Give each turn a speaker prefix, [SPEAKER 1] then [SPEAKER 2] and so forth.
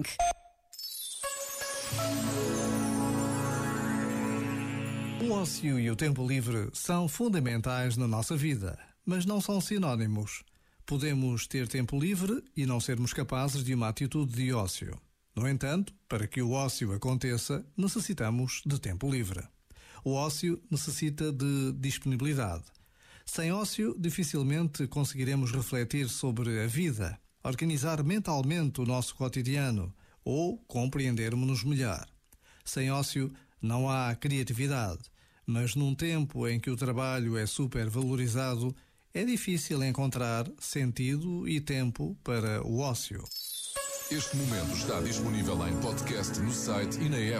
[SPEAKER 1] Morning.
[SPEAKER 2] O ócio e o tempo livre são fundamentais na nossa vida, mas não são sinónimos. Podemos ter tempo livre e não sermos capazes de uma atitude de ócio. No entanto, para que o ócio aconteça, necessitamos de tempo livre. O ócio necessita de disponibilidade. Sem ócio, dificilmente conseguiremos refletir sobre a vida, organizar mentalmente o nosso cotidiano ou compreendermos-nos melhor. Sem ócio, não há criatividade, mas num tempo em que o trabalho é supervalorizado, é difícil encontrar sentido e tempo para o ócio.
[SPEAKER 3] Este momento está disponível em podcast no site e na app.